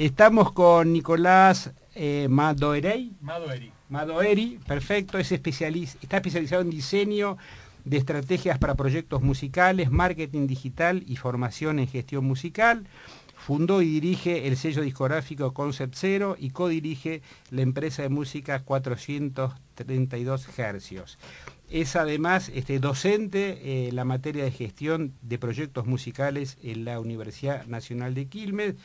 Estamos con Nicolás eh, Madoeri. Madoeri. Madoeri, perfecto, es especializ está especializado en diseño de estrategias para proyectos musicales, marketing digital y formación en gestión musical. Fundó y dirige el sello discográfico Concept Zero y codirige la empresa de música 432 Hercios. Es además este, docente en la materia de gestión de proyectos musicales en la Universidad Nacional de Quilmes.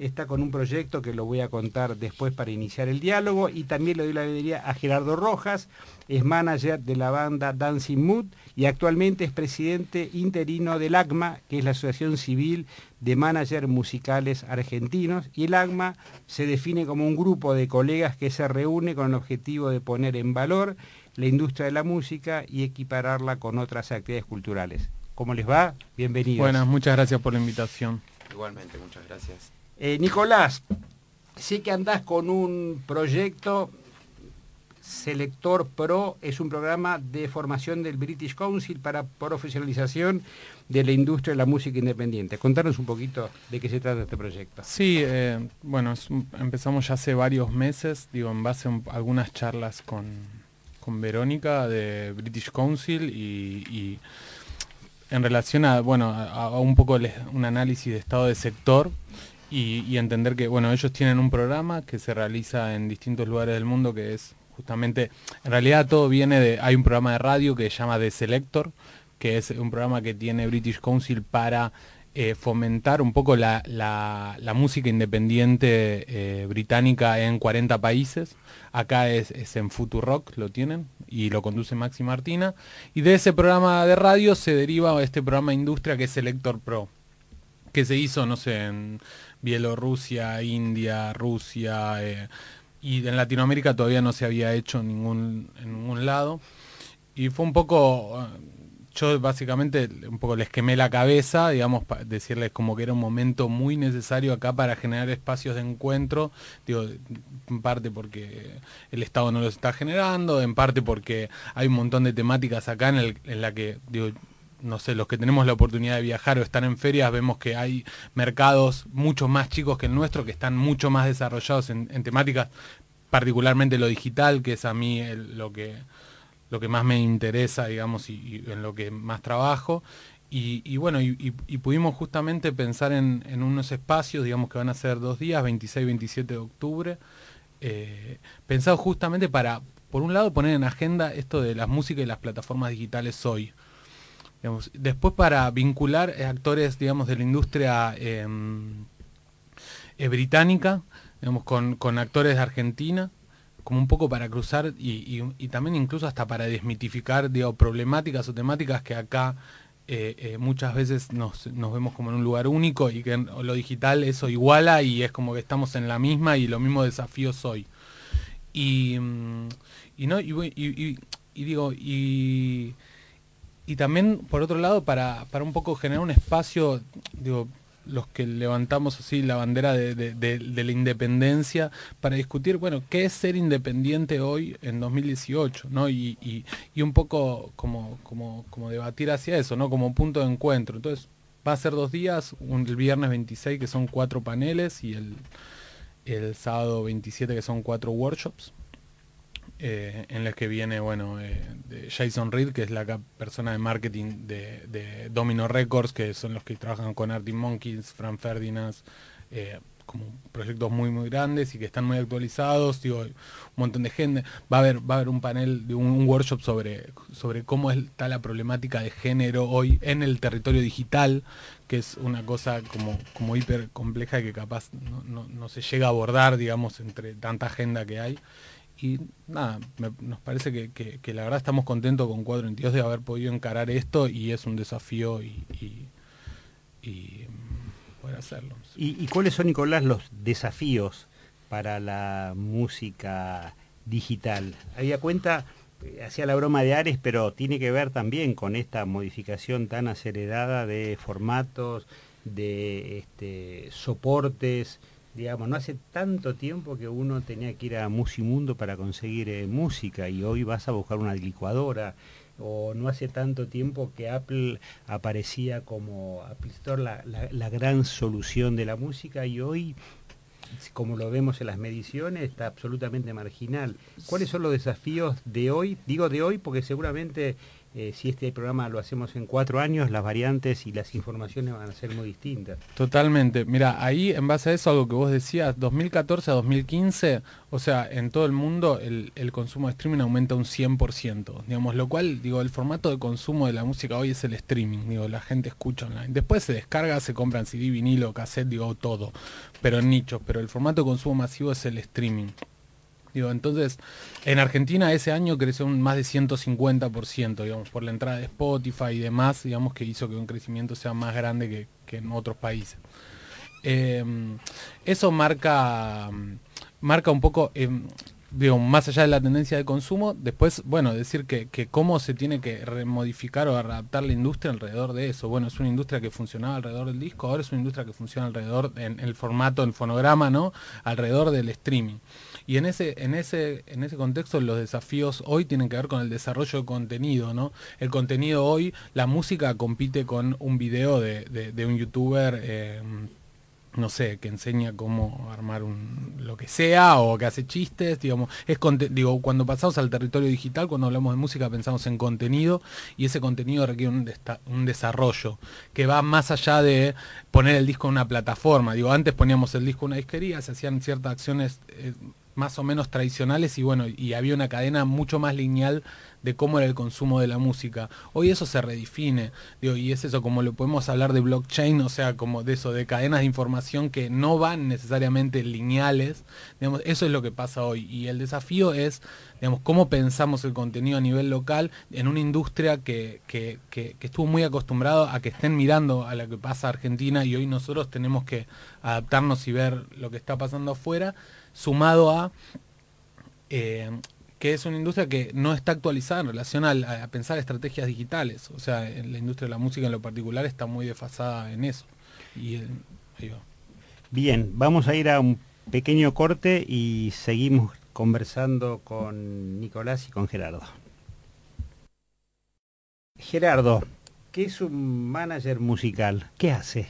Está con un proyecto que lo voy a contar después para iniciar el diálogo y también le doy la bienvenida a Gerardo Rojas, es manager de la banda Dancing Mood y actualmente es presidente interino del ACMA, que es la Asociación Civil de Managers Musicales Argentinos, y el ACMA se define como un grupo de colegas que se reúne con el objetivo de poner en valor la industria de la música y equipararla con otras actividades culturales. ¿Cómo les va? Bienvenidos. Buenas, muchas gracias por la invitación. Igualmente, muchas gracias. Eh, Nicolás, sé que andás con un proyecto Selector Pro, es un programa de formación del British Council para profesionalización de la industria de la música independiente. Contanos un poquito de qué se trata este proyecto. Sí, eh, bueno, empezamos ya hace varios meses, digo, en base a algunas charlas con, con Verónica de British Council y, en relación a, bueno, a, un poco un análisis de estado de sector y, entender que, bueno, ellos tienen un programa que se realiza en distintos lugares del mundo que es justamente, en realidad todo viene de, hay un programa de radio que se llama The Selector, que es un programa que tiene British Council para eh, fomentar un poco la, música independiente eh, británica en 40 países. Acá es, es en Futurock, lo tienen, y lo conduce Maxi Martina. Y de ese programa de radio se deriva este programa de industria que es Selector Pro, que se hizo, no sé, en Bielorrusia, India, Rusia, eh, y en Latinoamérica todavía no se había hecho en ningún, en ningún lado. Y fue un poco, eh, yo básicamente un poco les quemé la cabeza, digamos, decirles como que era un momento muy necesario acá para generar espacios de encuentro, digo, en parte porque el Estado no los está generando, en parte porque hay un montón de temáticas acá en, el, en la que, digo, no sé, los que tenemos la oportunidad de viajar o estar en ferias, vemos que hay mercados mucho más chicos que el nuestro, que están mucho más desarrollados en, temáticas, particularmente lo digital, que es a mí lo, que, lo que más me interesa, digamos, y, en lo que más trabajo. Y, bueno, y, pudimos justamente pensar en, unos espacios, digamos que van a ser dos días, 26 y 27 de octubre, eh, pensados justamente para, por un lado, poner en agenda esto de las músicas y las plataformas digitales hoy después para vincular eh, actores, digamos, de la industria em, eh, británica, digamos, con, con, actores de Argentina, como un poco para cruzar y, también incluso hasta para desmitificar, digo, problemáticas o temáticas que acá eh, muchas veces nos, nos, vemos como en un lugar único y que lo digital eso iguala y es como que estamos en la misma y los mismos desafíos hoy. Y, mm, y no, y, y digo, y y también, por otro lado, para, para un poco generar un espacio, digo, los que levantamos así la bandera de, la independencia para discutir, bueno, qué es ser independiente hoy en 2018, ¿no? Y, y, un poco como, como, como debatir hacia eso, ¿no? Como punto de encuentro. Entonces, va a ser dos días, un, el viernes 26 que son cuatro paneles y el, el sábado 27 que son cuatro workshops. Eh, en las que viene, bueno, eh, Jason Reed, que es la persona de marketing de, Domino Records, que son los que trabajan con Artie Monkeys, Fran Ferdinand, eh, como proyectos muy muy grandes y que están muy actualizados, digo, un montón de gente. Va a haber, va a haber un panel, de un, workshop sobre, sobre cómo está la problemática de género hoy en el territorio digital, que es una cosa como, como hiper compleja que capaz no, no se llega a abordar, digamos, entre tanta agenda que hay y nada, nos parece que, la verdad estamos contentos con 422 de haber podido encarar esto y es un desafío y, y, poder hacerlo. ¿Y, cuáles son, Nicolás, los desafíos para la música digital. Había cuenta, eh, hacía la broma de Ares, pero tiene que ver también con esta modificación tan acelerada de formatos, de este, soportes, digamos, no hace tanto tiempo que uno tenía que ir a Musimundo para conseguir eh, música y hoy vas a buscar una licuadora o no hace tanto tiempo que Apple aparecía como Apple Store la, la gran solución de la música y hoy como lo vemos en las mediciones, está absolutamente marginal. ¿Cuáles son los desafíos de hoy? Digo de hoy porque seguramente eh, si este programa lo hacemos en cuatro años, las variantes y las informaciones van a ser muy distintas. Totalmente. Mira, ahí en base a eso, algo que vos decías, 2014 a 2015, o sea, en todo el mundo el, consumo de streaming aumenta un 100%, digamos, lo cual, digo, el formato de consumo de la música hoy es el streaming, digo, la gente escucha online. Después se descarga, se compran CD, vinilo, cassette, digo, todo, pero en nichos, pero el formato de consumo masivo es el streaming. Digo, entonces, en Argentina ese año creció un más de 150%, digamos, por la entrada de Spotify y demás, digamos, que hizo que un crecimiento sea más grande que, en otros países. Em, eso marca, marca un poco, em, digo, más allá de la tendencia de consumo, después, bueno, decir que, que, cómo se tiene que remodificar o adaptar la industria alrededor de eso. Bueno, es una industria que funcionaba alrededor del disco, ahora es una industria que funciona alrededor, en el formato, en fonograma, ¿no? Alrededor del streaming. Y en ese, en ese, en ese contexto los desafíos hoy tienen que ver con el desarrollo de contenido, ¿no? El contenido hoy, la música compite con un video de, de, un youtuber eh, no sé, que enseña cómo armar un, lo que sea o que hace chistes, digamos, es digo, cuando pasamos al territorio digital, cuando hablamos de música pensamos en contenido y ese contenido requiere un, un desarrollo que va más allá de poner el disco en una plataforma, digo, antes poníamos el disco en una disquería, se hacían ciertas acciones eh, más o menos tradicionales y bueno, y había una cadena mucho más lineal de cómo era el consumo de la música. Hoy eso se redefine, y es eso, como lo podemos hablar de blockchain, o sea, como de eso, de cadenas de información que no van necesariamente lineales, eso es lo que pasa hoy. Y el desafío es, digamos, cómo pensamos el contenido a nivel local en una industria que, que, que estuvo muy acostumbrado a que estén mirando a lo que pasa Argentina y hoy nosotros tenemos que adaptarnos y ver lo que está pasando afuera, sumado a... Eh, que es una industria que no está actualizada en relación a, pensar estrategias digitales. O sea, en la industria de la música en lo particular está muy desfasada en eso. Y, Bien, vamos a ir a un pequeño corte y seguimos conversando con Nicolás y con Gerardo. Gerardo, ¿qué es un manager musical? ¿Qué hace?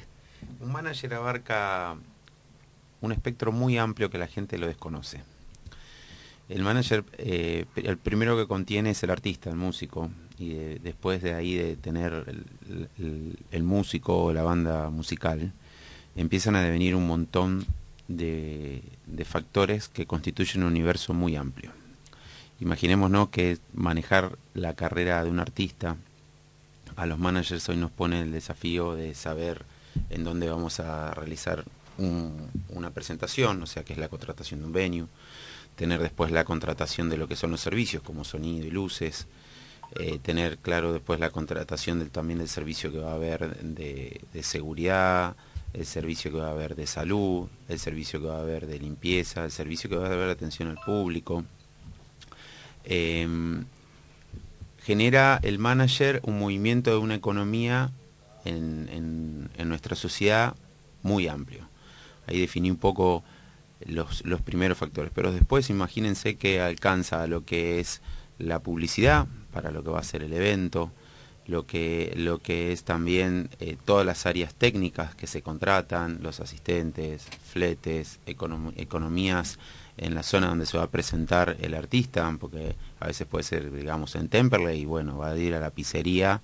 Un manager abarca un espectro muy amplio que la gente lo desconoce. El manager, eh, el primero que contiene es el artista, el músico, y después de ahí de tener el, músico o la banda musical, empiezan a devenir un montón de, factores que constituyen un universo muy amplio. Imaginémonos que manejar la carrera de un artista, a los managers hoy nos pone el desafío de saber en dónde vamos a realizar una presentación, o sea, que es la contratación de un venue, tener después la contratación de lo que son los servicios como sonido y luces, eh, tener claro después la contratación del, también del servicio que va a haber de, seguridad, el servicio que va a haber de salud, el servicio que va a haber de limpieza, el servicio que va a haber de atención al público. Em, genera el manager un movimiento de una economía en, en nuestra sociedad muy amplio. Ahí definí un poco los, los primeros factores. Pero después imagínense que alcanza lo que es la publicidad para lo que va a ser el evento, lo que, lo que es también eh, todas las áreas técnicas que se contratan, los asistentes, fletes, economías en la zona donde se va a presentar el artista, porque a veces puede ser, digamos, en Temperley y bueno, va a ir a la pizzería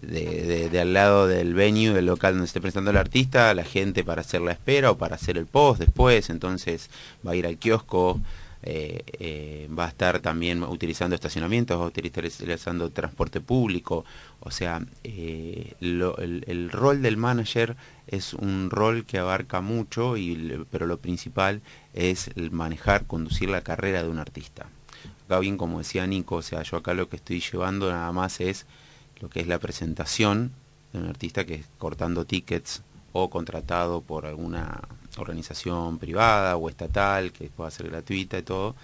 de, al lado del venue, del local donde esté presentando el artista, la gente para hacer la espera o para hacer el post después, entonces va a ir al kiosco, eh, eh, va a estar también utilizando estacionamientos, va a estar utilizando transporte público, o sea, eh, el, rol del manager es un rol que abarca mucho, y, pero lo principal es el manejar, conducir la carrera de un artista. Acá bien, como decía Nico, o sea, yo acá lo que estoy llevando nada más es lo que es la presentación de un artista que es cortando tickets o contratado por alguna organización privada o estatal que pueda ser gratuita y todo.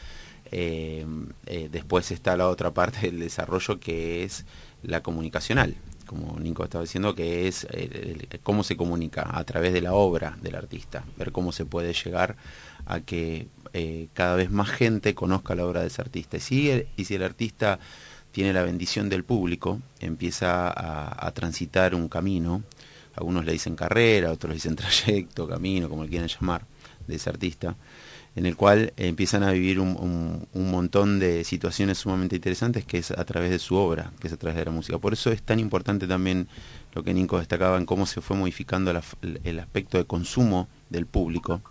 Eh, eh, después está la otra parte del desarrollo que es la comunicacional, como Nico estaba diciendo, que es cómo se comunica a través de la obra del artista, ver cómo se puede llegar a que eh, cada vez más gente conozca la obra de ese artista. Y si y si el artista tiene la bendición del público, empieza a, transitar un camino, algunos le dicen carrera, otros le dicen trayecto, camino, como le quieran llamar, de ese artista, en el cual empiezan a vivir un, montón de situaciones sumamente interesantes que es a través de su obra, que es a través de la música. Por eso es tan importante también lo que Nico destacaba en cómo se fue modificando el aspecto de consumo del público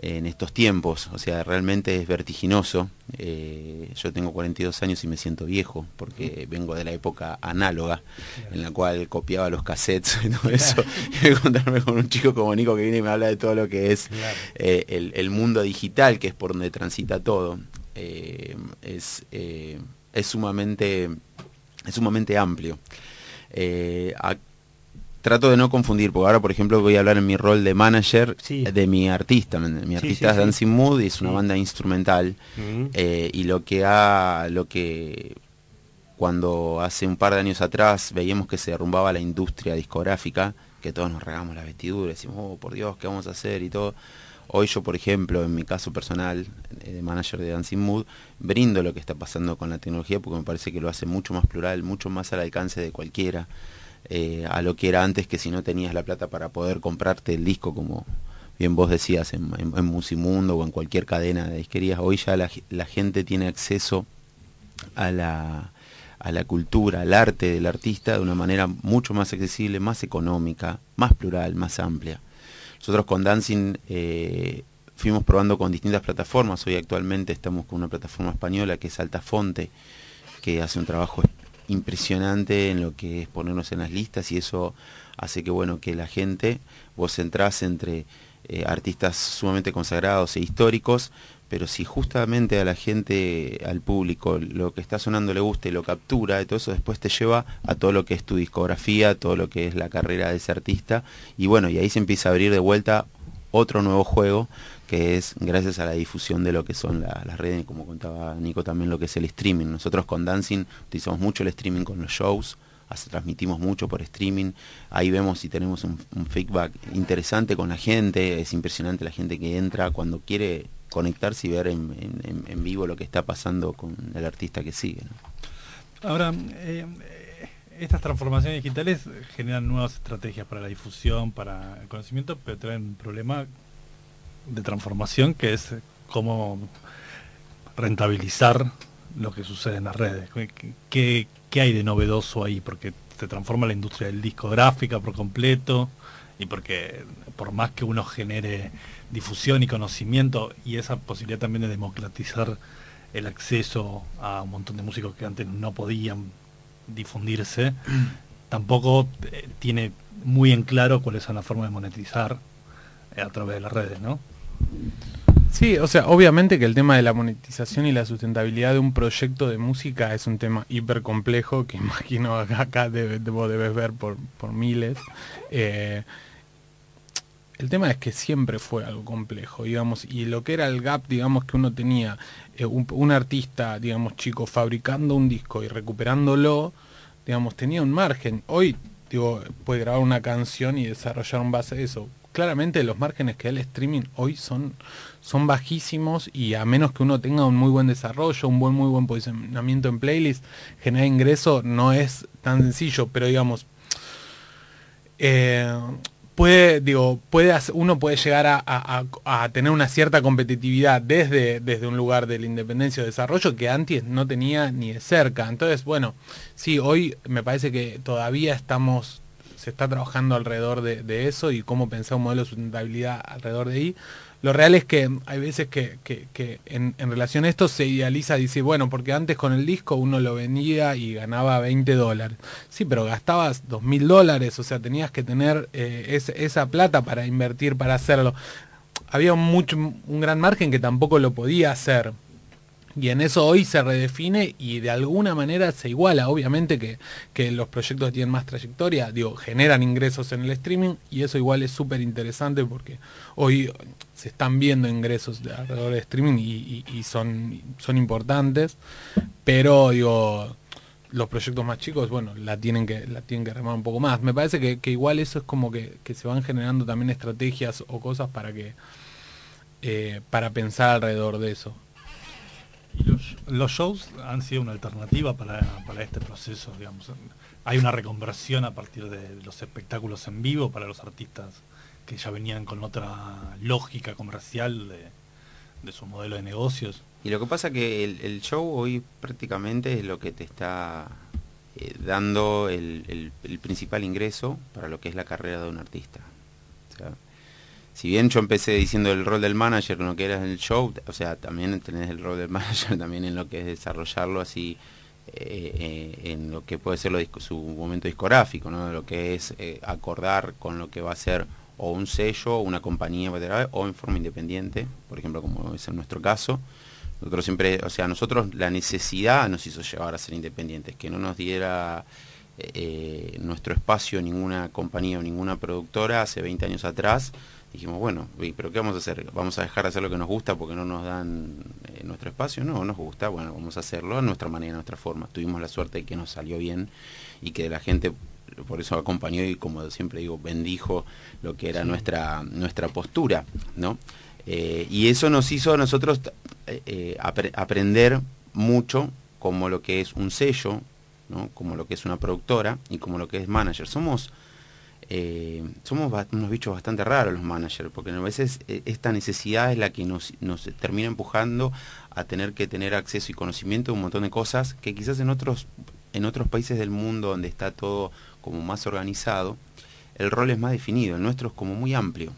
en estos tiempos, o sea, realmente es vertiginoso. Eh, yo tengo 42 años y me siento viejo, porque vengo de la época análoga, en la cual copiaba los cassettes y todo eso. Y encontrarme con un chico como Nico que viene y me habla de todo lo que es eh, el, mundo digital, que es por donde transita todo. Eh, es, es, sumamente, es sumamente amplio trato de no confundir, porque ahora, por ejemplo, voy a hablar en mi rol de manager de mi artista. Mi artista es Dancing Mood y es una banda instrumental. Eh, y lo que ha, lo que cuando hace un par de años atrás veíamos que se derrumbaba la industria discográfica, que todos nos regamos las vestiduras, decimos, oh, por Dios, ¿qué vamos a hacer? y todo. Hoy yo, por ejemplo, en mi caso personal, eh, de manager de Dancing Mood, brindo lo que está pasando con la tecnología porque me parece que lo hace mucho más plural, mucho más al alcance de cualquiera. Eh, a lo que era antes que si no tenías la plata para poder comprarte el disco como bien vos decías en, Musimundo o en cualquier cadena de disquerías, hoy ya la, gente tiene acceso a la, a la cultura, al arte del artista de una manera mucho más accesible, más económica, más plural, más amplia. Nosotros con Dancing eh, fuimos probando con distintas plataformas, hoy actualmente estamos con una plataforma española que es Altafonte, que hace un trabajo impresionante en lo que es ponernos en las listas y eso hace que bueno que la gente vos entrás entre eh, artistas sumamente consagrados e históricos pero si justamente a la gente al público lo que está sonando le gusta y lo captura y todo eso después te lleva a todo lo que es tu discografía todo lo que es la carrera de ese artista y bueno y ahí se empieza a abrir de vuelta otro nuevo juego que es gracias a la difusión de lo que son las redes, como contaba Nico también lo que es el streaming. Nosotros con Dancing utilizamos mucho el streaming con los shows, transmitimos mucho por streaming, ahí vemos si tenemos un, feedback interesante con la gente, es impresionante la gente que entra cuando quiere conectarse y ver en, vivo lo que está pasando con el artista que sigue. Ahora, eh, estas transformaciones digitales generan nuevas estrategias para la difusión, para el conocimiento, pero traen un problema de transformación que es cómo rentabilizar lo que sucede en las redes. ¿Qué, hay de novedoso ahí? Porque se transforma la industria del discográfica por completo y porque por más que uno genere difusión y conocimiento y esa posibilidad también de democratizar el acceso a un montón de músicos que antes no podían difundirse, tampoco eh, tiene muy en claro cuál es la forma de monetizar a través de las redes, ¿no? Sí, o sea, obviamente que el tema de la monetización y la sustentabilidad de un proyecto de música es un tema hiper complejo que imagino acá, acá vos debes ver por, miles. Eh, el tema es que siempre fue algo complejo, digamos, y lo que era el gap, digamos, que uno tenía eh, un, artista, digamos, chico, fabricando un disco y recuperándolo, digamos, tenía un margen. Hoy, digo, puede grabar una canción y desarrollar un base de eso claramente los márgenes que da el streaming hoy son, son bajísimos y a menos que uno tenga un muy buen desarrollo, un buen muy buen posicionamiento en playlist, generar ingreso no es tan sencillo, pero digamos, eh, puede, digo, puede uno puede llegar a, tener una cierta competitividad desde, desde un lugar de la independencia o desarrollo que antes no tenía ni de cerca. Entonces, bueno, sí, hoy me parece que todavía estamos se está trabajando alrededor de, eso y cómo pensar un modelo de sustentabilidad alrededor de ahí. Lo real es que hay veces que, en, relación a esto se idealiza, dice, bueno, porque antes con el disco uno lo vendía y ganaba 20 dólares. Sí, pero gastabas 2 mil dólares, o sea, tenías que tener eh, esa plata para invertir, para hacerlo. Había mucho, un gran margen que tampoco lo podía hacer. Y en eso hoy se redefine y de alguna manera se iguala. Obviamente que, que los proyectos tienen más trayectoria, digo, generan ingresos en el streaming y eso igual es súper interesante porque hoy se están viendo ingresos de alrededor de streaming y, y son, son importantes, pero digo, los proyectos más chicos, bueno, la tienen que, la tienen que remar un poco más. Me parece que, igual eso es como que, se van generando también estrategias o cosas para que eh, para pensar alrededor de eso. Los, shows han sido una alternativa para, para, este proceso, digamos. Hay una reconversión a partir de los espectáculos en vivo para los artistas que ya venían con otra lógica comercial de, de su modelo de negocios. Y lo que pasa que el, show hoy prácticamente es lo que te está eh, dando el, principal ingreso para lo que es la carrera de un artista. Si bien yo empecé diciendo el rol del manager en lo que era el show, o sea, también tenés el rol del manager también en lo que es desarrollarlo así eh, eh, en lo que puede ser su momento discográfico, ¿no? lo que es acordar con lo que va a ser o un sello, o una compañía o en forma independiente, por ejemplo, como es en nuestro caso. Nosotros siempre, o sea, nosotros la necesidad nos hizo llevar a ser independientes, que no nos diera eh, nuestro espacio ninguna compañía o ninguna productora hace 20 años atrás. Dijimos, bueno, pero ¿qué vamos a hacer? ¿Vamos a dejar de hacer lo que nos gusta porque no nos dan eh, nuestro espacio? No, nos gusta, bueno, vamos a hacerlo a nuestra manera, a nuestra forma. Tuvimos la suerte de que nos salió bien y que la gente por eso acompañó y como siempre digo, bendijo lo que era nuestra, nuestra postura, ¿no? Eh, y eso nos hizo a nosotros eh, aprender mucho como lo que es un sello, ¿no? como lo que es una productora y como lo que es manager. Somos, somos unos bichos bastante raros los managers, porque a veces esta necesidad es la que nos, nos termina empujando a tener que tener acceso y conocimiento de un montón de cosas que quizás en otros, en otros países del mundo donde está todo como más organizado, el rol es más definido, el nuestro es como muy amplio.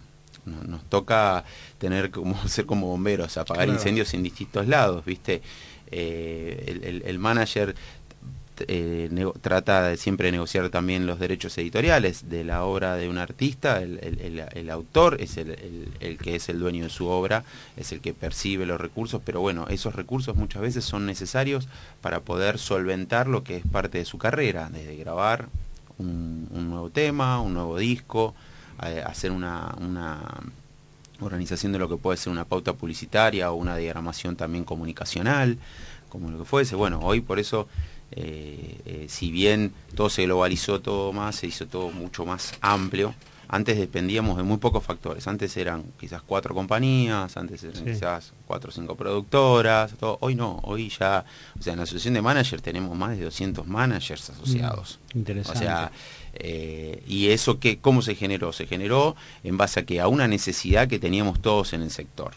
Nos, toca tener como ser como bomberos, apagar incendios en distintos lados, ¿viste? Eh, el, manager eh, trata de siempre negociar también los derechos editoriales de la obra de un artista, el, autor es el, que es el dueño de su obra, es el que percibe los recursos, pero bueno, esos recursos muchas veces son necesarios para poder solventar lo que es parte de su carrera, desde grabar un, nuevo tema, un nuevo disco, hacer una, organización de lo que puede ser una pauta publicitaria o una diagramación también comunicacional, como lo que fuese. Bueno, hoy por eso, eh, eh, si bien todo se globalizó todo más, se hizo todo mucho más amplio, antes dependíamos de muy pocos factores. Antes eran quizás cuatro compañías, antes eran quizás cuatro o cinco productoras. Todo. Hoy no, hoy ya, o sea, en la asociación de managers tenemos más de 200 managers asociados. Mm, interesante. O sea, eh, y eso que, ¿cómo se generó? Se generó en base a que a una necesidad que teníamos todos en el sector.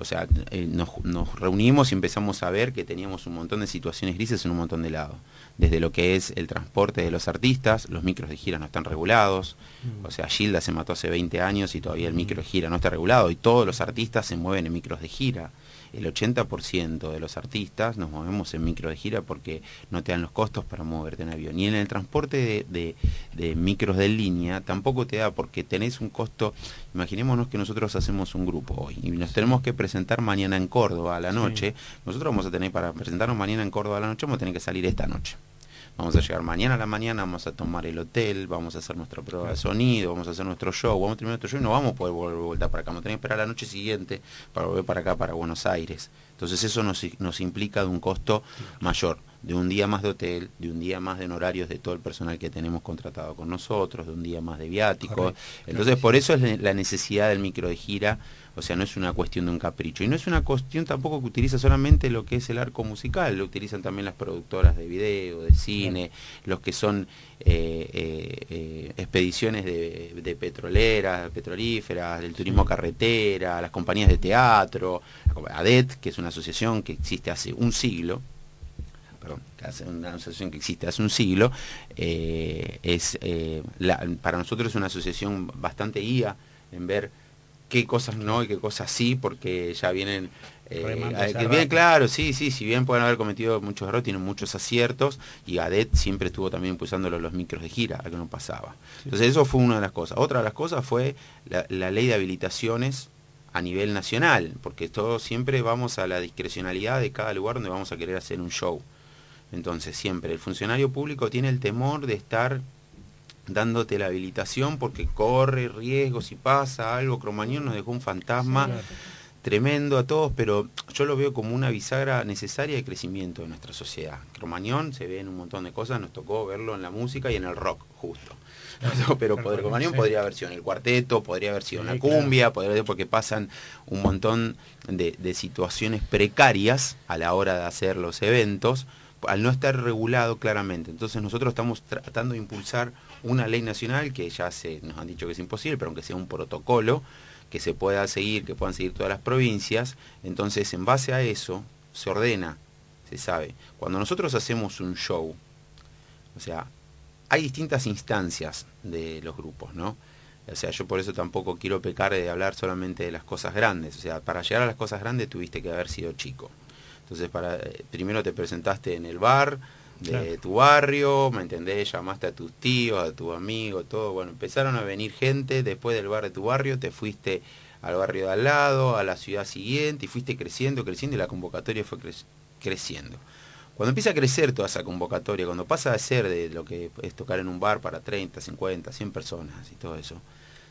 O sea, eh, nos, reunimos y empezamos a ver que teníamos un montón de situaciones grises en un montón de lados. Desde lo que es el transporte de los artistas, los micros de gira no están regulados. Mm. O sea, Gilda se mató hace 20 años y todavía el micro de gira no está regulado. Y todos los artistas se mueven en micros de gira el 80% de los artistas nos movemos en micro de gira porque no te dan los costos para moverte en avión. Y en el transporte de, micros de línea tampoco te da porque tenés un costo, imaginémonos que nosotros hacemos un grupo hoy y nos tenemos que presentar mañana en Córdoba a la noche, nosotros vamos a tener, para presentarnos mañana en Córdoba a la noche, vamos a tener que salir esta noche. Vamos a llegar mañana a la mañana, vamos a tomar el hotel, vamos a hacer nuestra prueba de sonido, vamos a hacer nuestro show, vamos a terminar nuestro show y no vamos a poder volver de vuelta para acá. Vamos a tener que esperar la noche siguiente para volver para acá, para Buenos Aires. Entonces eso nos, nos implica de un costo mayor, de un día más de hotel, de un día más de honorarios de todo el personal que tenemos contratado con nosotros, de un día más de viáticos. Entonces por eso es la necesidad del micro de gira o sea, no es una cuestión de un capricho. Y no es una cuestión tampoco que utiliza solamente lo que es el arco musical, lo utilizan también las productoras de video, de cine, los que son eh, eh, eh, expediciones de, petroleras, petrolíferas, del turismo carretera, las compañías de teatro, ADET, que es una asociación que existe hace un siglo, perdón, una asociación que existe hace un siglo, es para nosotros es una asociación bastante guía en ver qué cosas no y qué cosas sí, porque ya vienen... Eh, que bien claro, sí, sí, si bien pueden haber cometido muchos errores, tienen muchos aciertos y Gadet siempre estuvo también impulsándolo los micros de gira, a que no pasaba. Entonces eso fue una de las cosas. Otra de las cosas fue la, ley de habilitaciones a nivel nacional, porque todo siempre vamos a la discrecionalidad de cada lugar donde vamos a querer hacer un show. Entonces siempre el funcionario público tiene el temor de estar dándote la habilitación porque corre riesgo si pasa algo. Cromañón nos dejó un fantasma tremendo a todos, pero yo lo veo como una bisagra necesaria de crecimiento de nuestra sociedad. Cromañón se ve en un montón de cosas, nos tocó verlo en la música y en el rock, justo. pero Poder Cromañón podría haber sido en el cuarteto, podría haber sido en la cumbia, podría porque pasan un montón de, de situaciones precarias a la hora de hacer los eventos al no estar regulado claramente. Entonces nosotros estamos tratando de impulsar una ley nacional que ya se nos han dicho que es imposible, pero aunque sea un protocolo que se pueda seguir, que puedan seguir todas las provincias, entonces en base a eso se ordena, se sabe. Cuando nosotros hacemos un show, o sea, hay distintas instancias de los grupos, ¿no? O sea, yo por eso tampoco quiero pecar de hablar solamente de las cosas grandes. O sea, para llegar a las cosas grandes tuviste que haber sido chico. Entonces, para, eh, primero te presentaste en el bar de tu barrio, ¿me entendés? Llamaste a tus tíos, a tus amigos, todo. Bueno, empezaron a venir gente después del bar de tu barrio, te fuiste al barrio de al lado, a la ciudad siguiente, y fuiste creciendo, creciendo, y la convocatoria fue creciendo. Cuando empieza a crecer toda esa convocatoria, cuando pasa a ser de lo que es tocar en un bar para 30, 50, 100 personas y todo eso,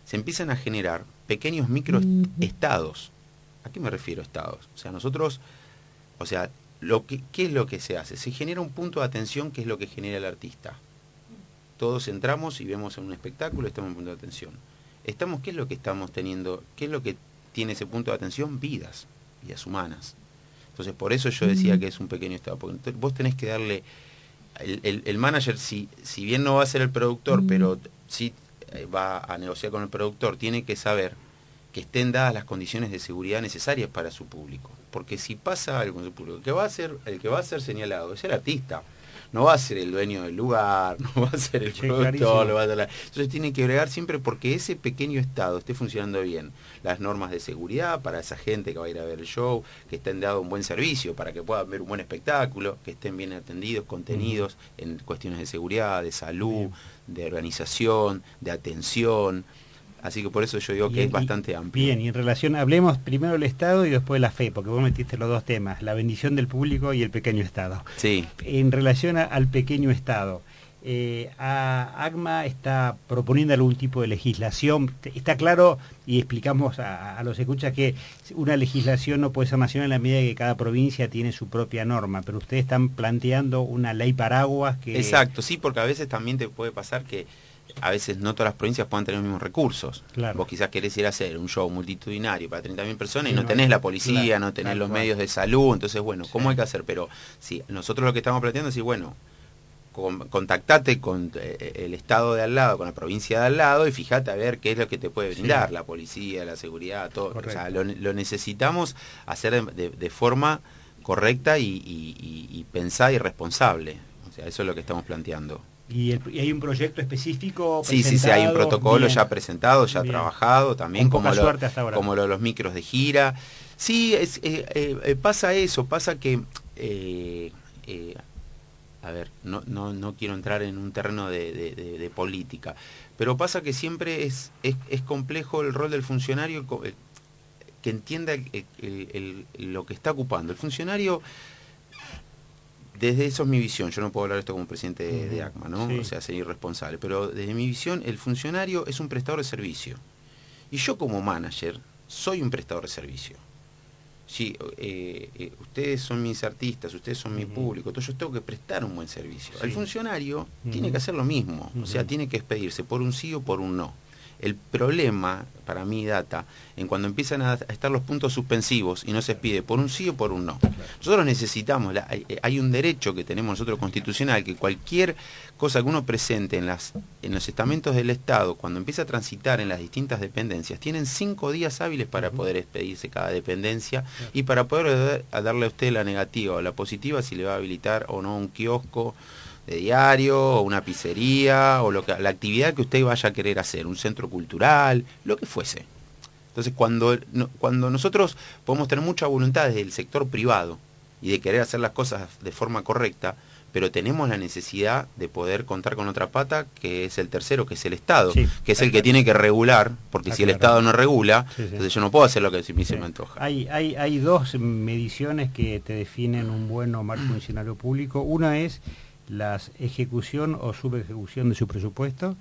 se empiezan a generar pequeños microestados. ¿A qué me refiero estados? O sea, nosotros o sea, lo que, ¿qué es lo que se hace? Se genera un punto de atención que es lo que genera el artista. Todos entramos y vemos en un espectáculo, estamos en un punto de atención. Estamos, ¿qué es lo que estamos teniendo? ¿Qué es lo que tiene ese punto de atención? Vidas, vidas humanas. Entonces, por eso yo decía que es un pequeño estado, porque vos tenés que darle, el, manager, si, si bien no va a ser el productor, pero sí eh, va a negociar con el productor, tiene que saber que estén dadas las condiciones de seguridad necesarias para su público porque si pasa algo en su público, el que va a ser, el que va a ser señalado es el artista. No va a ser el dueño del lugar, no va a ser el productor, va a Entonces tiene que bregar siempre porque ese pequeño estado esté funcionando bien. Las normas de seguridad para esa gente que va a ir a ver el show, que estén dado un buen servicio para que puedan ver un buen espectáculo, que estén bien atendidos, contenidos en cuestiones de seguridad, de salud, de organización, de atención. Así que por eso yo digo que es bastante amplio. Bien, y en relación, hablemos primero del Estado y después de la fe, porque vos metiste los dos temas, la bendición del público y el pequeño Estado. Sí. En relación al pequeño Estado, eh, AGMA está proponiendo algún tipo de legislación. Está claro, y explicamos a, los escuchas, que una legislación no puede ser nacional en la medida que cada provincia tiene su propia norma, pero ustedes están planteando una ley paraguas que... Exacto, sí, porque a veces también te puede pasar que a veces no todas las provincias puedan tener los mismos recursos. Vos quizás querés ir a hacer un show multitudinario para 30.000 personas y no, tenés la policía, no tenés los medios de salud, entonces bueno, ¿cómo hay que hacer? Pero sí, nosotros lo que estamos planteando es decir, bueno, contactate con eh, el estado de al lado, con la provincia de al lado y fíjate a ver qué es lo que te puede brindar, la policía, la seguridad, todo. O sea, lo, necesitamos hacer de, forma correcta y, y pensada y responsable. O sea, eso es lo que estamos planteando. ¿Y, hay un proyecto específico? Sí, sí, sí, hay un protocolo ya presentado, ya trabajado, también como lo, como lo de los micros de gira. Sí, es, eh, eh, pasa eso, pasa que, eh, a ver, no, no, no, quiero entrar en un terreno de, política, pero pasa que siempre es, es, complejo el rol del funcionario que entienda lo que está ocupando. El funcionario desde eso es mi visión, yo no puedo hablar esto como presidente de, ACMA, ¿no? O sea, ser irresponsable, pero desde mi visión el funcionario es un prestador de servicio. Y yo como manager soy un prestador de servicio. Si eh, eh, ustedes son mis artistas, ustedes son mi público, entonces yo tengo que prestar un buen servicio. El funcionario tiene que hacer lo mismo, o sea, tiene que expedirse por un sí o por un no. El problema, para mí, data, en cuando empiezan a estar los puntos suspensivos y no se pide por un sí o por un no. Nosotros necesitamos, hay, un derecho que tenemos nosotros constitucional, que cualquier cosa que uno presente en, las, en los estamentos del Estado, cuando empieza a transitar en las distintas dependencias, tienen cinco días hábiles para poder expedirse cada dependencia y para poder darle a usted la negativa o la positiva si le va a habilitar o no un kiosco de diario, o una pizzería, o lo que, la actividad que usted vaya a querer hacer, un centro cultural, lo que fuese. Entonces, cuando, cuando nosotros podemos tener mucha voluntad desde el sector privado y de querer hacer las cosas de forma correcta, pero tenemos la necesidad de poder contar con otra pata, que es el tercero, que es el Estado, Sí, que es el que tiene que regular, porque si el. Estado no regula, Sí, sí. entonces yo no puedo hacer lo que me se me antoja. Hay, hay, hay dos mediciones que te definen un buen o mal funcionario público. Una es la ejecución o subejecución de su presupuesto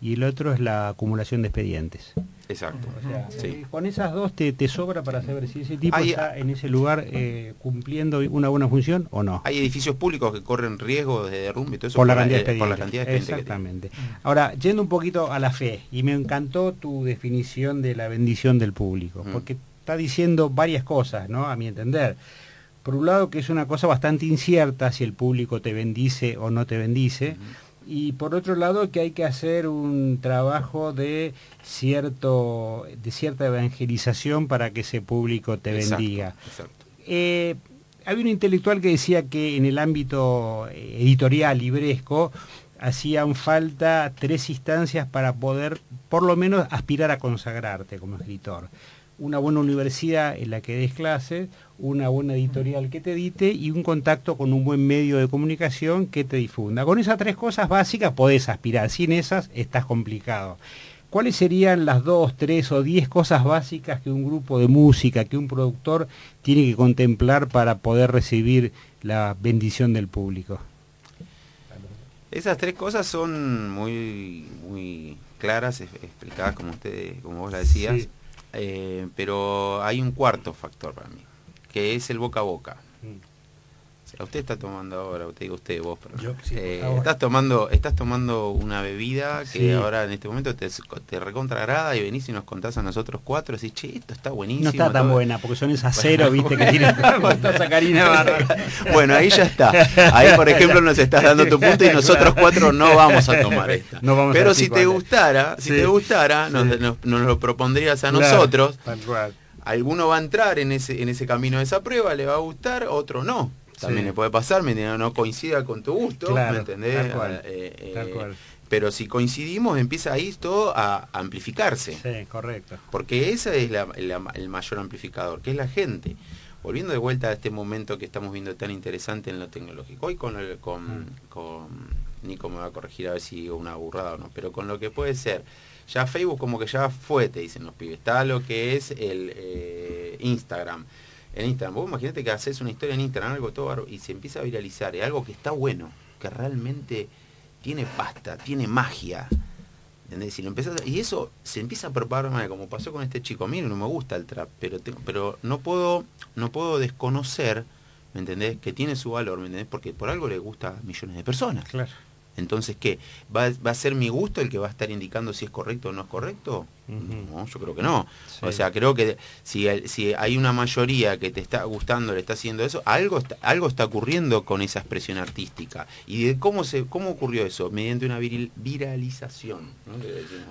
y el otro es la acumulación de expedientes. Exacto. O sea, Sí. eh, con esas dos te, te sobra para saber si ese tipo Hay- está en ese lugar eh, cumpliendo una buena función o no. Hay edificios públicos que corren riesgo de derrumbe y todo eso por la cantidad de eh, por la expedientes. cantidad de expedientes que tienen. Exactamente. Ahora, yendo un poquito a la fe, y me encantó tu definición de la bendición del público, porque está diciendo varias cosas, ¿no? A mi entender. Por un lado, que es una cosa bastante incierta si el público te bendice o no te bendice. Y por otro lado, que hay que hacer un trabajo de cierto de cierta evangelización para que ese público te Exacto, bendiga. exacto. Eh, había un intelectual que decía que en el ámbito eh, editorial libresco hacían falta tres instancias para poder por lo menos aspirar a consagrarte como escritor. Una buena universidad en la que des clases, una buena editorial que te edite y un contacto con un buen medio de comunicación que te difunda. Con esas tres cosas básicas podés aspirar, sin esas estás complicado. ¿Cuáles serían las dos, tres o diez cosas básicas que un grupo de música, que un productor tiene que contemplar para poder recibir la bendición del público? Esas tres cosas son muy, muy claras, explicadas como usted, como vos la decías, Sí. Eh, pero hay un cuarto factor para mí, que es el boca a boca. Sea, usted está tomando ahora, te digo usted, vos, pero, Yo, sí, eh, estás tomando, estás tomando una bebida que Sí. ahora en este momento te, te recontragrada y venís y nos contás a nosotros cuatro, decís, che, esto está buenísimo. No está tan todo". buena, porque son esas cero, viste, que tiene esta sacarina bárbara. Bueno, ahí ya está. Ahí, por ejemplo, nos estás dando tu punto y nosotros cuatro no vamos a tomar esta. No vamos Pero si te gustara, si te gustara, nos, Sí. nos- nos lo propondrías a Claro, nosotros. tal cual. Alguno va a entrar en ese, en ese camino de esa prueba, le va a gustar, otro no. También Sí. le puede pasar, ¿me no coincida con tu gusto, Claro, ¿me entendés? tal cual, Eh, eh, tal cual. Pero si coincidimos, empieza ahí todo a amplificarse. Sí, correcto. Porque ese es la- la- el mayor amplificador, que es la gente. Volviendo de vuelta a este momento que estamos viendo tan interesante en lo tecnológico. Hoy con, el- con, Mm. con Nico me va a corregir a ver si digo una burrada o no, pero con lo que puede ser. Ya Facebook como que ya fue, te dicen los pibes. Está lo que es el eh, Instagram. En Instagram, vos imagínate que haces una historia en Instagram, algo todo y se empieza a viralizar. Es algo que está bueno, que realmente tiene pasta, tiene magia. ¿Entendés? Si lo empezás a- y eso se empieza a propagar como pasó con este chico. A mí no me gusta el trap, pero pero no puedo no puedo desconocer, ¿me entendés? Que tiene su valor, ¿me entendés? Porque por algo le gusta a millones de personas. Claro. Entonces, ¿qué? ¿Va, ¿Va a ser mi gusto el que va a estar indicando si es correcto o no es correcto? No, yo creo que no. Sí. O sea, creo que si, si hay una mayoría que te está gustando, le está haciendo eso, algo está, algo está ocurriendo con esa expresión artística. ¿Y de cómo se cómo ocurrió eso? Mediante una viril- viralización. ¿no? ¿no?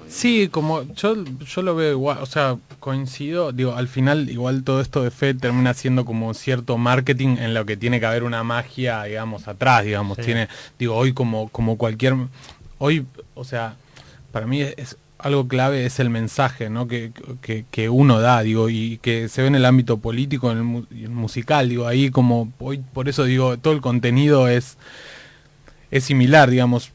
Sí, como yo, yo lo veo igual, o sea, coincido, digo, al final igual todo esto de fe termina siendo como cierto marketing en lo que tiene que haber una magia, digamos, atrás, digamos, Sí. tiene, digo, hoy como, como cualquier, hoy, o sea, para mí es, es algo clave es el mensaje, ¿no? Que, que, que uno da, digo, y que se ve en el ámbito político, en el, mu- musical, digo, ahí como, hoy, por eso digo, todo el contenido es, es similar, digamos,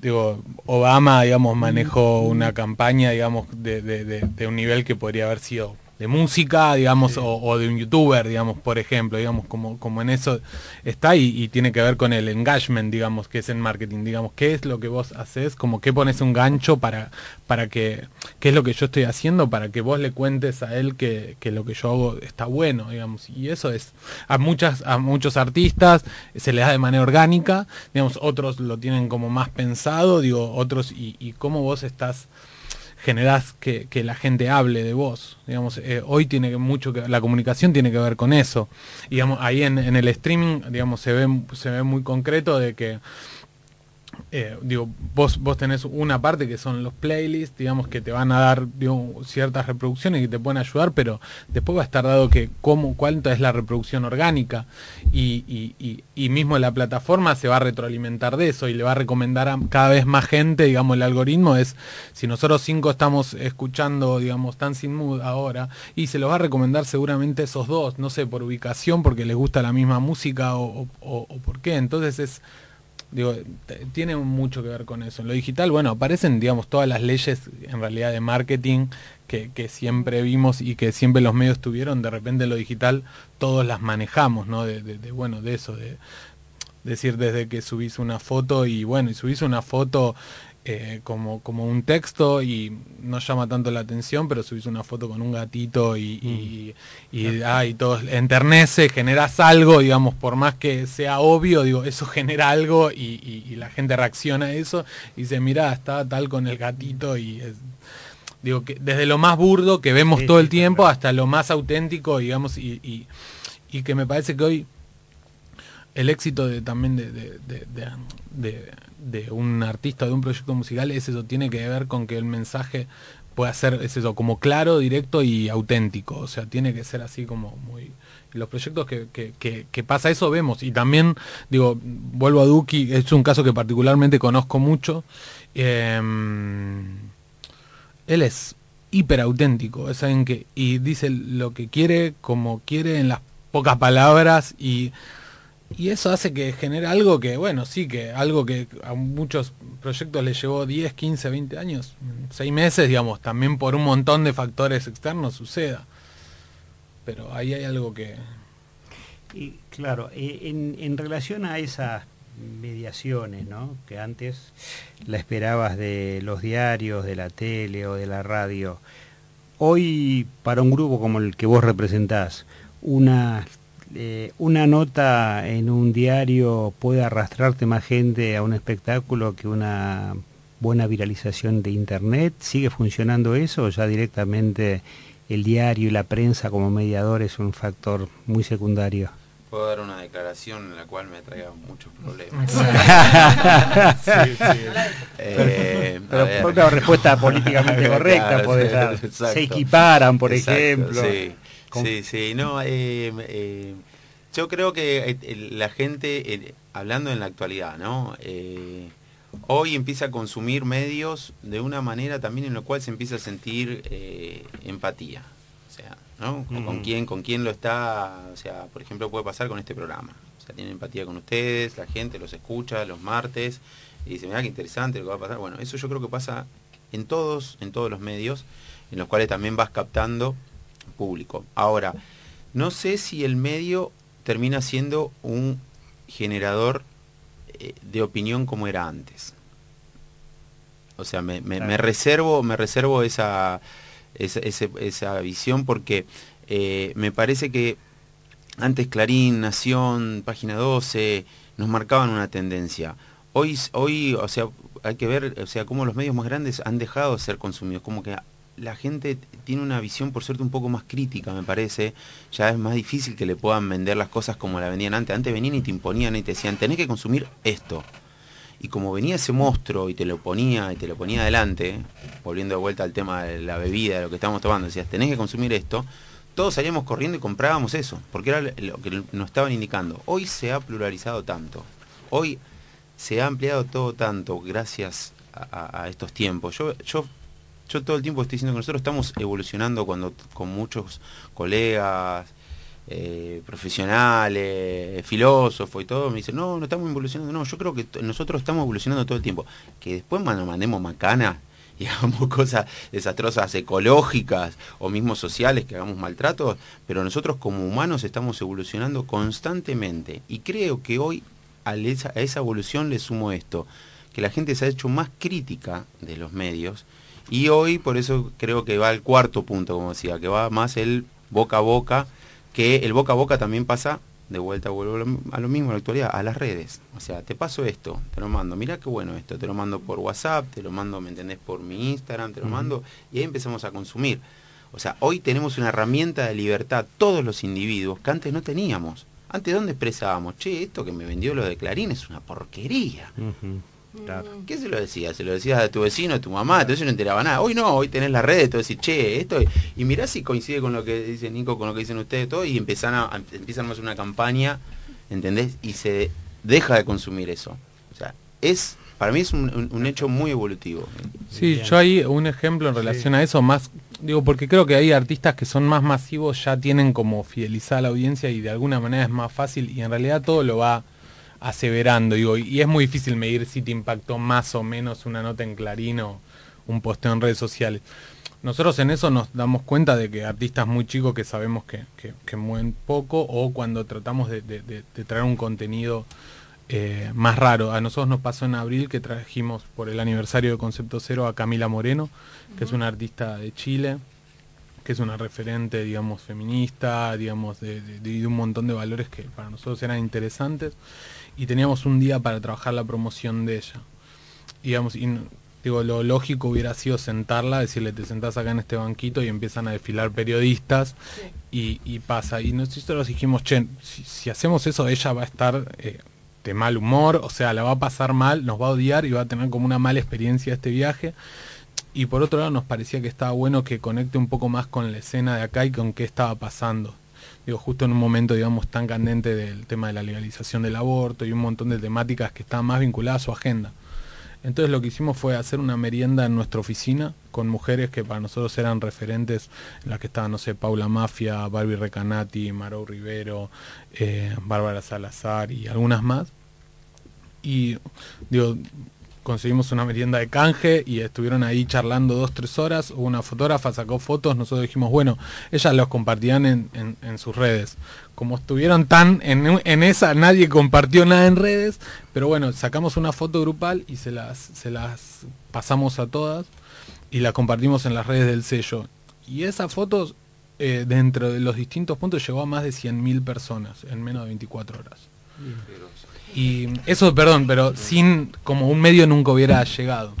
digo, Obama, digamos, manejó una campaña, digamos, de, de- de- de un nivel que podría haber sido de música, digamos, o, o de un youtuber, digamos, por ejemplo, digamos, como, como en eso está y, y tiene que ver con el engagement, digamos, que es en marketing, digamos, qué es lo que vos haces, como qué pones un gancho para, para que, qué es lo que yo estoy haciendo, para que vos le cuentes a él que, que lo que yo hago está bueno, digamos, y eso es, a muchas, a muchos artistas se les da de manera orgánica, digamos, otros lo tienen como más pensado, digo, otros, y, y cómo vos estás generás que, que la gente hable de vos. Digamos, eh, hoy tiene mucho que la comunicación tiene que ver con eso. Digamos, ahí en, en el streaming, digamos, se ve, se ve muy concreto de que eh, digo, vos, vos tenés una parte que son los playlists, digamos, que te van a dar ciertas reproducciones que te pueden ayudar, pero después va a estar dado que cómo, cuánta es la reproducción orgánica y, y, y, mismo la plataforma se va a retroalimentar de eso y le va a recomendar a cada vez más gente, digamos, el algoritmo es, si nosotros cinco estamos escuchando, digamos, Dancing Mood ahora, y se los va a recomendar seguramente esos dos, no sé, por ubicación, porque les gusta la misma música o- o por qué, entonces es digo, tiene mucho que ver con eso. En lo digital, bueno, aparecen, digamos, todas las leyes en realidad de marketing que, siempre vimos y que siempre los medios tuvieron, de repente en lo digital todos las manejamos, ¿no? De, de bueno, de eso, de decir desde que subís una foto y bueno, y subís una foto eh, como, como un texto y no llama tanto la atención, pero subís una foto con un gatito y, y, y, ah, todo enternece, generas algo, digamos, por más que sea obvio, digo, eso genera algo y, la gente reacciona a eso y dice, mira, está tal con el gatito y digo que desde lo más burdo que vemos todo el tiempo hasta lo más auténtico, digamos, y, que me parece que hoy el éxito de, también de de un artista, de un proyecto musical, es eso, tiene que ver con que el mensaje pueda ser, es eso, como claro, directo y auténtico. O sea, tiene que ser así como muy... Los proyectos que, que, pasa eso vemos. Y también, digo, vuelvo a Duki, es un caso que particularmente conozco mucho. Em, él es hiper auténtico, es que, y dice lo que quiere, como quiere, en las pocas palabras, y y eso hace que genere algo que, bueno, sí, que algo que a muchos proyectos les llevó 10, 15, 20 años, 6 meses, digamos, también por un montón de factores externos suceda. Pero ahí hay algo que... Y claro, eh, en, en relación a esas mediaciones, ¿no? Que antes la esperabas de los diarios, de la tele o de la radio. Hoy, para un grupo como el que vos representás, una eh, una nota en un diario puede arrastrarte más gente a un espectáculo que una buena viralización de internet. ¿Sigue funcionando eso o ya directamente el diario y la prensa como mediador es un factor muy secundario? Puedo dar una declaración en la cual me traiga muchos problemas. Eh, pero una respuesta políticamente correcta dar. Se equiparan, por ejemplo. Sí, sí, no, eh, eh, yo creo que eh, la gente, hablando en la actualidad, ¿no? hoy empieza a consumir medios de una manera también en la cual se empieza a sentir empatía. O sea, ¿no? Con, quién, con quién lo está, o sea, por ejemplo, puede pasar con este programa. O sea, tiene empatía con ustedes, la gente los escucha los martes y dice, mira qué interesante lo que va a pasar. Bueno, eso yo creo que pasa en todos, en todos los medios, en los cuales también vas captando público. Ahora, no sé si el medio termina siendo un generador eh, de opinión como era antes. O sea, me, reservo, me reservo esa, esa, visión porque eh, me parece que antes Clarín, Nación, Página 12 nos marcaban una tendencia. Hoy, hoy, o sea, hay que ver, o sea, cómo los medios más grandes han dejado de ser consumidos, como que la gente tiene una visión por suerte un poco más crítica, me parece. Ya es más difícil que le puedan vender las cosas como la vendían antes. Antes venían y te imponían y te decían, tenés que consumir esto. Y como venía ese monstruo y te lo ponía y te lo ponía adelante, volviendo de vuelta al tema de la bebida, de lo que estamos tomando, decías, tenés que consumir esto, todos salíamos corriendo y comprábamos eso, porque era lo que nos estaban indicando. Hoy se ha pluralizado tanto. Hoy se ha ampliado todo tanto gracias a, estos tiempos. Yo, yo yo todo el tiempo estoy diciendo que nosotros estamos evolucionando cuando con muchos colegas, eh, profesionales, filósofos y todo, me dicen, no, no estamos evolucionando, no, yo creo que nosotros estamos evolucionando todo el tiempo. Que después mandemos macana y hagamos cosas desastrosas ecológicas o mismo sociales, que hagamos maltratos, pero nosotros como humanos estamos evolucionando constantemente. Y creo que hoy a esa evolución le sumo esto, que la gente se ha hecho más crítica de los medios, y hoy, por eso creo que va al cuarto punto, como decía, que va más el boca a boca, que el boca a boca también pasa, de vuelta vuelvo a lo mismo en la actualidad, a las redes. O sea, te paso esto, te lo mando, mira qué bueno esto, te lo mando por WhatsApp, te lo mando, ¿me entendés? Por mi Instagram, te lo mando, y ahí empezamos a consumir. O sea, hoy tenemos una herramienta de libertad, todos los individuos, que antes no teníamos. Antes, ¿dónde expresábamos? Che, esto que me vendió lo de Clarín es una porquería. ¿Qué se lo decía? Se lo decías a tu vecino, a tu mamá, entonces no enteraba nada. Hoy no, hoy tenés las redes, todo decir, che, esto. Y mirá si coincide con lo que dice Nico, con lo que dicen ustedes, todo, y empiezan a, empiezan a hacer una campaña, ¿entendés? Y se deja de consumir eso. O sea, es, para mí es un, hecho muy evolutivo. Sí, yo hay un ejemplo en relación a eso, más, digo, porque creo que hay artistas que son más masivos, ya tienen como fidelizar a la audiencia y de alguna manera es más fácil, y en realidad todo lo va aseverando, digo, y es muy difícil medir si te impactó más o menos una nota en Clarín o un posteo en redes sociales. Nosotros en eso nos damos cuenta de que artistas muy chicos que sabemos que, que, mueven poco o cuando tratamos de, traer un contenido eh, más raro. A nosotros nos pasó en abril que trajimos por el aniversario de Concepto Cero a Camila Moreno, que es una artista de Chile, que es una referente, digamos, feminista, digamos, de, de, un montón de valores que para nosotros eran interesantes. Y teníamos un día para trabajar la promoción de ella. Digamos, y Digo, lo lógico hubiera sido sentarla, decirle, te sentás acá en este banquito y empiezan a desfilar periodistas y, pasa. Y nosotros dijimos, che, si, hacemos eso, ella va a estar eh, de mal humor, o sea, la va a pasar mal, nos va a odiar y va a tener como una mala experiencia este viaje. Y por otro lado, nos parecía que estaba bueno que conecte un poco más con la escena de acá y con qué estaba pasando. Digo, justo en un momento, digamos, tan candente del tema de la legalización del aborto y un montón de temáticas que estaban más vinculadas a su agenda. Entonces lo que hicimos fue hacer una merienda en nuestra oficina con mujeres que para nosotros eran referentes, en las que estaban, no sé, Paula Mafia, Barbie Recanati, Marou Rivero, eh, Bárbara Salazar y algunas más. Y digo, conseguimos una merienda de canje y estuvieron ahí charlando dos, tres horas. Una fotógrafa sacó fotos, nosotros dijimos, bueno, ellas los compartían en, sus redes. Como estuvieron tan en, esa, nadie compartió nada en redes, pero bueno, sacamos una foto grupal y se las, se las pasamos a todas y la compartimos en las redes del sello. Y esas fotos, eh, dentro de los distintos puntos, llegó a más de 100.000 personas en menos de 24 horas. Y eso, perdón, pero sin como un medio nunca hubiera llegado.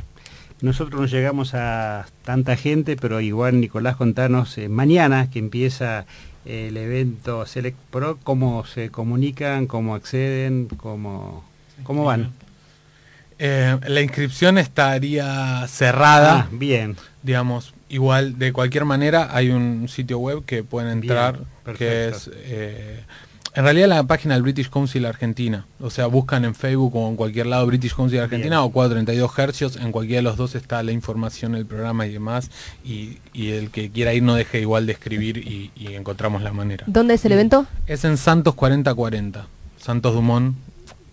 Nosotros no llegamos a tanta gente, pero igual Nicolás, contanos eh, mañana que empieza el evento Select Pro, cómo se comunican, cómo acceden, cómo, cómo van. Eh, la inscripción estaría cerrada. Ah, bien. Digamos, igual, de cualquier manera, hay un sitio web que pueden entrar, que es eh, en realidad la página del British Council Argentina. O sea, buscan en Facebook o en cualquier lado British Council Argentina o 432 hercios. En cualquiera de los dos está la información del programa y demás. Y, el que quiera ir no deje igual de escribir y, encontramos la manera. ¿Dónde es el evento? Es en Santos 4040. Santos Dumont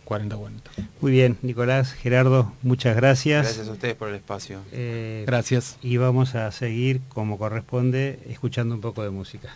4040. Muy bien, Nicolás, Gerardo, muchas gracias. Gracias a ustedes por el espacio. Eh, gracias. Y vamos a seguir como corresponde escuchando un poco de música.